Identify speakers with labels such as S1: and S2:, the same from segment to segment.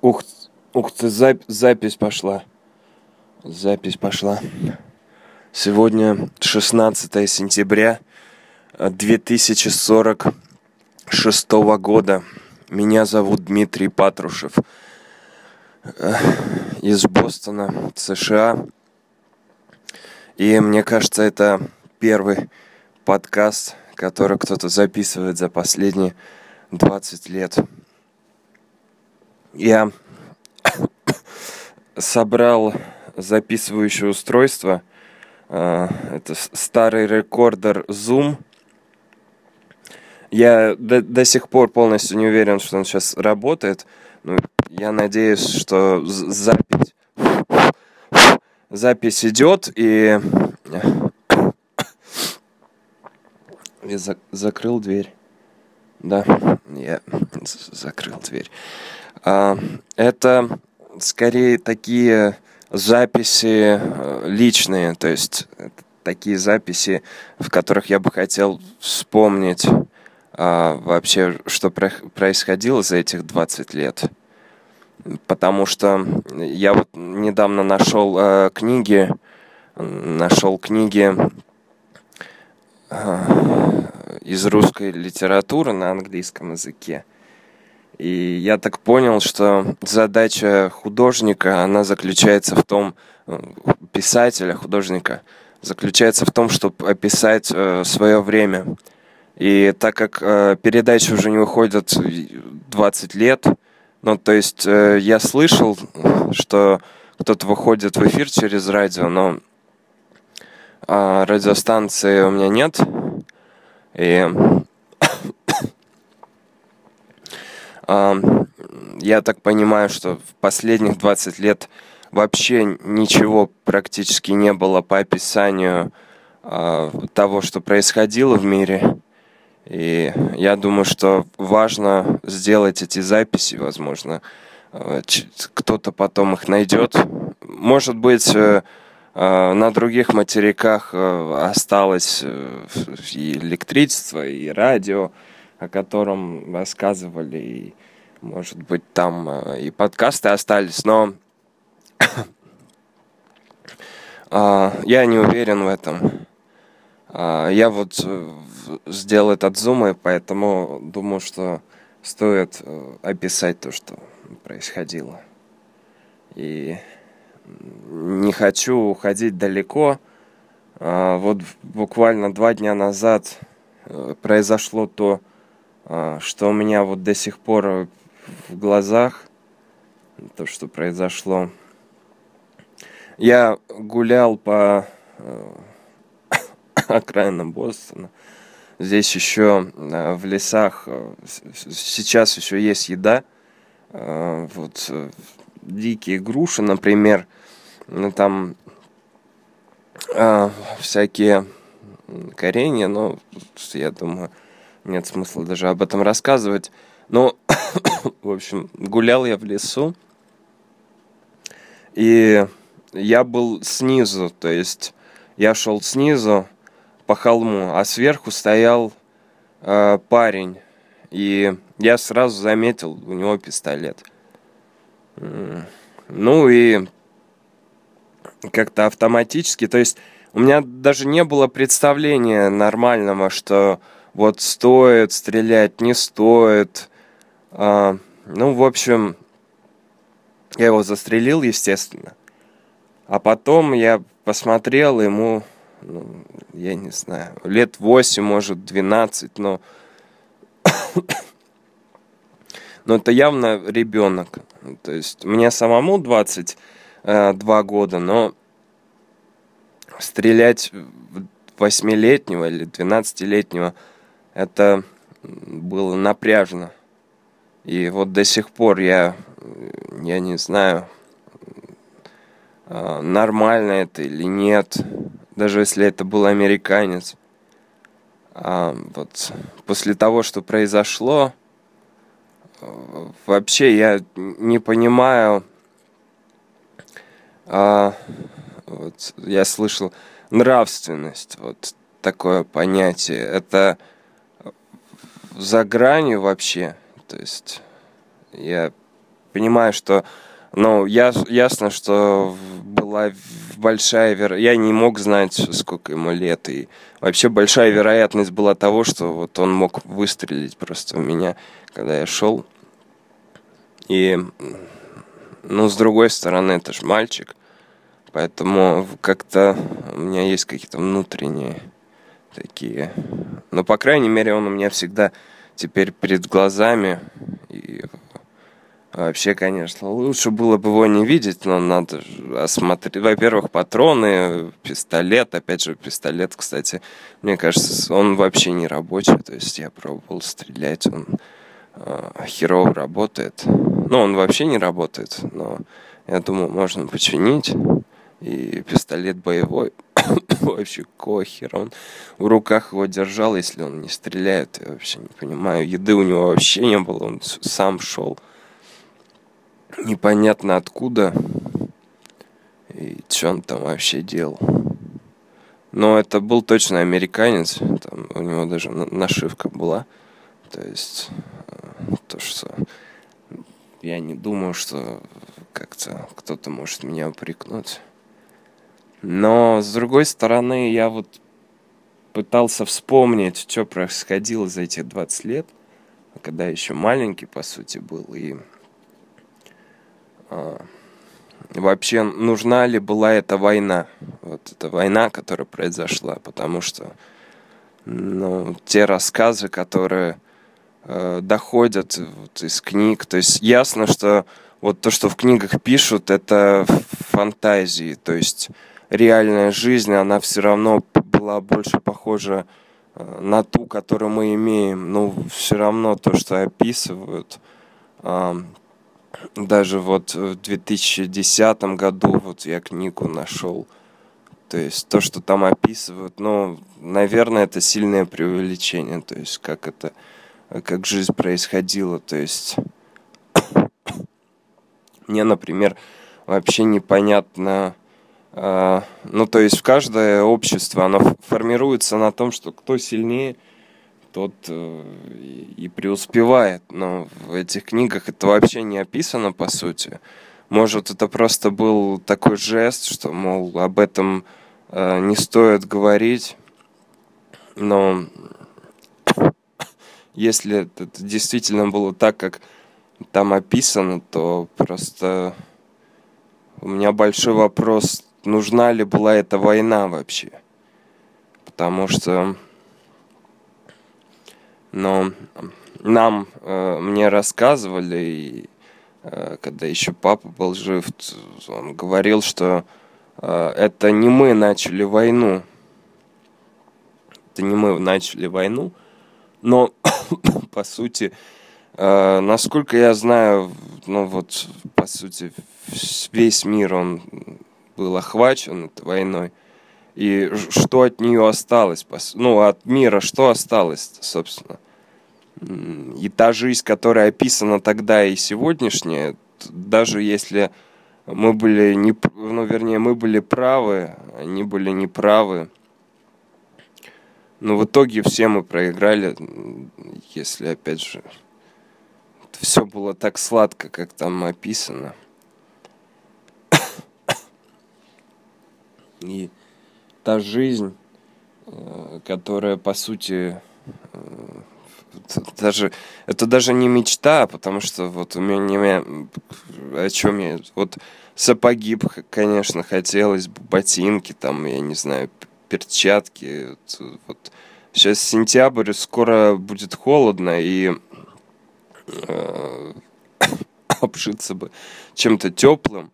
S1: Ух, ух ты, зап- запись пошла. Запись пошла. Сегодня 16 сентября 2046 года. Меня зовут Дмитрий Патрушев. Из Бостона, США. И мне кажется, это первый подкаст, который кто-то записывает за последние 20 лет я собрал записывающее устройство. А, это старый рекордер Zoom. Я до, до сих пор полностью не уверен, что он сейчас работает. Но я надеюсь, что запись, запись идет и... Я за, закрыл дверь. Да, я закрыл дверь. А, это скорее такие записи э, личные, то есть такие записи, в которых я бы хотел вспомнить а, вообще, что происходило за этих 20 лет. Потому что я вот недавно нашел э, книги, нашел книги э, из русской литературы на английском языке. И я так понял, что задача художника, она заключается в том, э, писателя, художника, заключается в том, чтобы описать э, свое время. И так как э, передачи уже не выходят 20 лет, ну, то есть э, я слышал, что кто-то выходит в эфир через радио, но э, радиостанции у меня нет. И Я так понимаю, что в последних 20 лет вообще ничего практически не было по описанию а, того, что происходило в мире. И я думаю, что важно сделать эти записи, возможно, а, кто-то потом их найдет. Может быть, э, а, на других материках э, осталось э, и электричество, и радио, о котором рассказывали, и, может быть, там э, и подкасты остались, но а, я не уверен в этом. А, я вот э, сделал этот зум, и поэтому думаю, что стоит э, описать то, что происходило. И не хочу уходить далеко. А, вот буквально два дня назад произошло то, что у меня вот до сих пор в глазах, то, что произошло. Я гулял по э, окраинам Бостона. Здесь еще э, в лесах э, сейчас еще есть еда. Вот дикие груши, например, ну, там всякие коренья, но я думаю, нет смысла даже об этом рассказывать. Но, в общем, гулял я в лесу, и я был снизу, то есть я шел снизу по холму, а сверху стоял э, парень, и я сразу заметил у него пистолет. Ну и как-то автоматически, то есть у меня даже не было представления нормального, что вот стоит стрелять, не стоит. А, ну, в общем, я его застрелил, естественно. А потом я посмотрел ему, ну, я не знаю, лет 8, может, 12, но... но это явно ребенок. То есть мне самому 22 года, но стрелять восьмилетнего или двенадцатилетнего это было напряжно. И вот до сих пор я, я не знаю, а, нормально это или нет, даже если это был американец. А вот после того, что произошло, вообще я не понимаю, а, вот я слышал нравственность, вот такое понятие. Это за гранью вообще. То есть я понимаю, что, ну, я, ясно, что была большая вероятность, я не мог знать, сколько ему лет, и вообще большая вероятность была того, что вот он мог выстрелить просто в меня, когда я шел. И, ну, с другой стороны, это же мальчик, поэтому как-то у меня есть какие-то внутренние такие, ну, по крайней мере, он у меня всегда теперь перед глазами, и Вообще, конечно, лучше было бы его не видеть, но надо осмотреть. Во-первых, патроны, пистолет. Опять же, пистолет, кстати, мне кажется, он вообще не рабочий. То есть я пробовал стрелять, он э, херово работает. Ну, он вообще не работает, но я думаю, можно починить. И пистолет боевой вообще кохер. Он в руках его держал, если он не стреляет. Я вообще не понимаю. Еды у него вообще не было, он сам шел непонятно откуда и что он там вообще делал. Но это был точно американец, там у него даже нашивка была. То есть э, то, что я не думаю, что как-то кто-то может меня упрекнуть. Но с другой стороны, я вот пытался вспомнить, что происходило за эти 20 лет, когда еще маленький, по сути, был. И а, вообще нужна ли была эта война. Вот эта война, которая произошла, потому что ну, те рассказы, которые э, доходят вот из книг, то есть ясно, что вот то, что в книгах пишут, это фантазии, то есть реальная жизнь, она все равно была больше похожа э, на ту, которую мы имеем. Ну, все равно то, что описывают, даже вот в 2010 году вот я книгу нашел. То есть то, что там описывают, ну, наверное, это сильное преувеличение. То есть как это, как жизнь происходила. То есть мне, например, вообще непонятно, ну, то есть в каждое общество, оно формируется на том, что кто сильнее – тот э, и преуспевает. Но в этих книгах это вообще не описано, по сути. Может, это просто был такой жест, что, мол, об этом э, не стоит говорить. Но если это действительно было так, как там описано, то просто у меня большой вопрос, нужна ли была эта война вообще. Потому что но нам, э, мне рассказывали, и, э, когда еще папа был жив, он говорил, что э, это не мы начали войну. Это не мы начали войну, но по сути, э, насколько я знаю, ну вот, по сути, весь мир, он был охвачен этой войной. И что от нее осталось? Ну, от мира что осталось, собственно? И та жизнь, которая описана тогда и сегодняшняя, даже если мы были не, ну, вернее, мы были правы, они были неправы, но в итоге все мы проиграли, если, опять же, все было так сладко, как там описано. И та жизнь, э, которая, по сути, э, даже это даже не мечта, потому что вот у меня о чем я вот сапоги, конечно, хотелось ботинки, там, я не знаю, перчатки. Вот, вот. Сейчас сентябрь, скоро будет холодно, и э, обшиться бы чем-то теплым.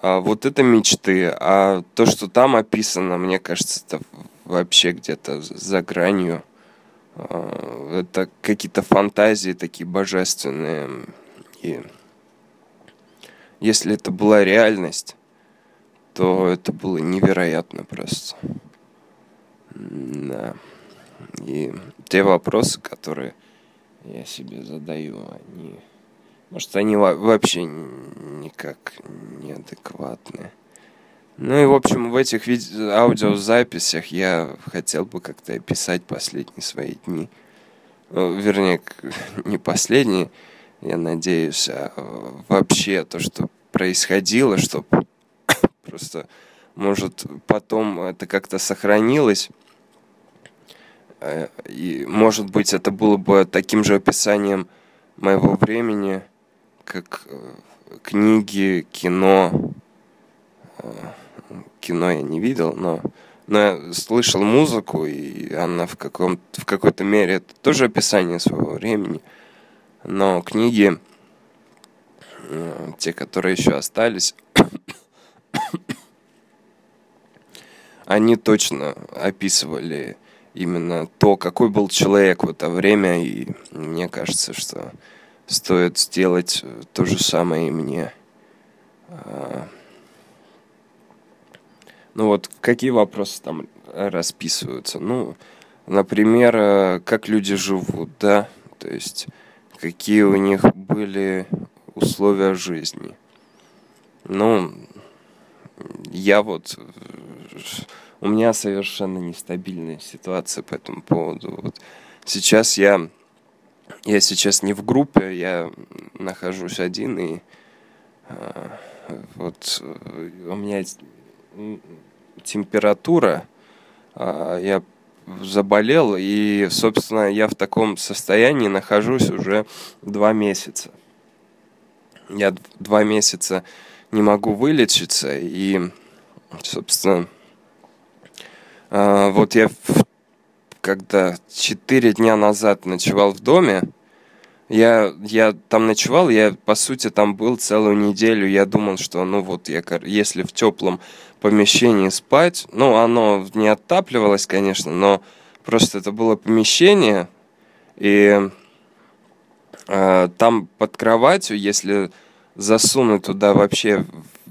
S1: А вот это мечты. А то, что там описано, мне кажется, это вообще где-то за гранью. А, это какие-то фантазии такие божественные. И если это была реальность, то это было невероятно просто. Да. И те вопросы, которые я себе задаю, они... Может, они вообще никак неадекватные. Ну и, в общем, в этих аудиозаписях я хотел бы как-то описать последние свои дни. Ну, вернее, не последние. я надеюсь, а вообще то, что происходило, чтобы просто, может, потом это как-то сохранилось. Э, и, может быть, это было бы таким же описанием моего времени, как э, книги, кино. Э, кино я не видел, но, но я слышал музыку, и она в, каком, в какой-то мере это тоже описание своего времени. Но книги, те, которые еще остались, они точно описывали именно то, какой был человек в это время, и мне кажется, что стоит сделать то же самое и мне. А, ну вот, какие вопросы там расписываются? Ну, например, э, как люди живут, да, то есть какие у них были условия жизни. Ну, я вот у меня совершенно нестабильная ситуация по этому поводу. Вот сейчас я, я сейчас не в группе, я нахожусь один, и э, вот у меня температура, э, я заболел, и, собственно, я в таком состоянии нахожусь уже два месяца. Я два месяца не могу вылечиться, и, собственно, а, вот я когда четыре дня назад ночевал в доме, я, я там ночевал, я, по сути, там был целую неделю. Я думал, что, ну вот, я, если в теплом помещении спать, ну, оно не отапливалось, конечно, но просто это было помещение, и э, там под кроватью, если засунуть туда вообще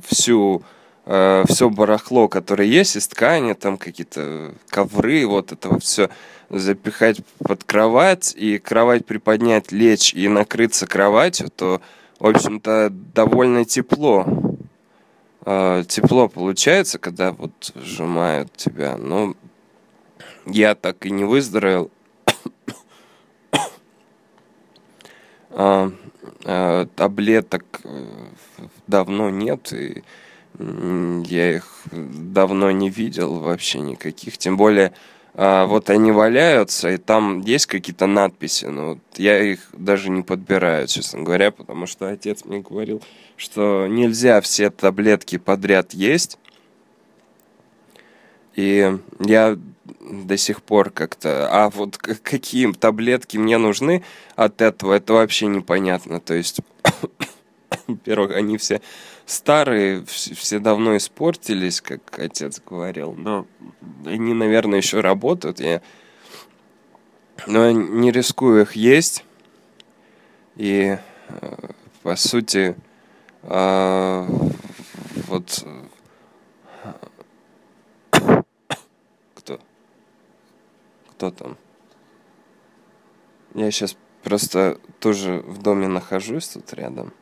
S1: всю э, все барахло, которое есть из ткани, там какие-то ковры, вот это все запихать под кровать и кровать приподнять, лечь и накрыться кроватью, то, в общем-то, довольно тепло. Э, тепло получается, когда вот сжимают тебя. Но я так и не выздоровел. а, а, таблеток э, давно нет, и я их давно не видел вообще никаких. Тем более, а, вот они валяются, и там есть какие-то надписи, но вот я их даже не подбираю, честно говоря, потому что отец мне говорил, что нельзя все таблетки подряд есть. И я до сих пор как-то... А вот какие таблетки мне нужны от этого, это вообще непонятно. То есть, во-первых, они все старые, все давно испортились, как отец говорил, но они, наверное, еще работают. Я... Но я не рискую их есть. И, э, по сути, а, вот... Кто? Кто там? Я сейчас просто тоже в доме нахожусь тут рядом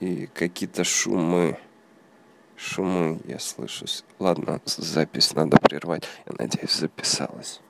S1: и какие-то шумы. Шумы я слышу. Ладно, запись надо прервать. Я надеюсь, записалась.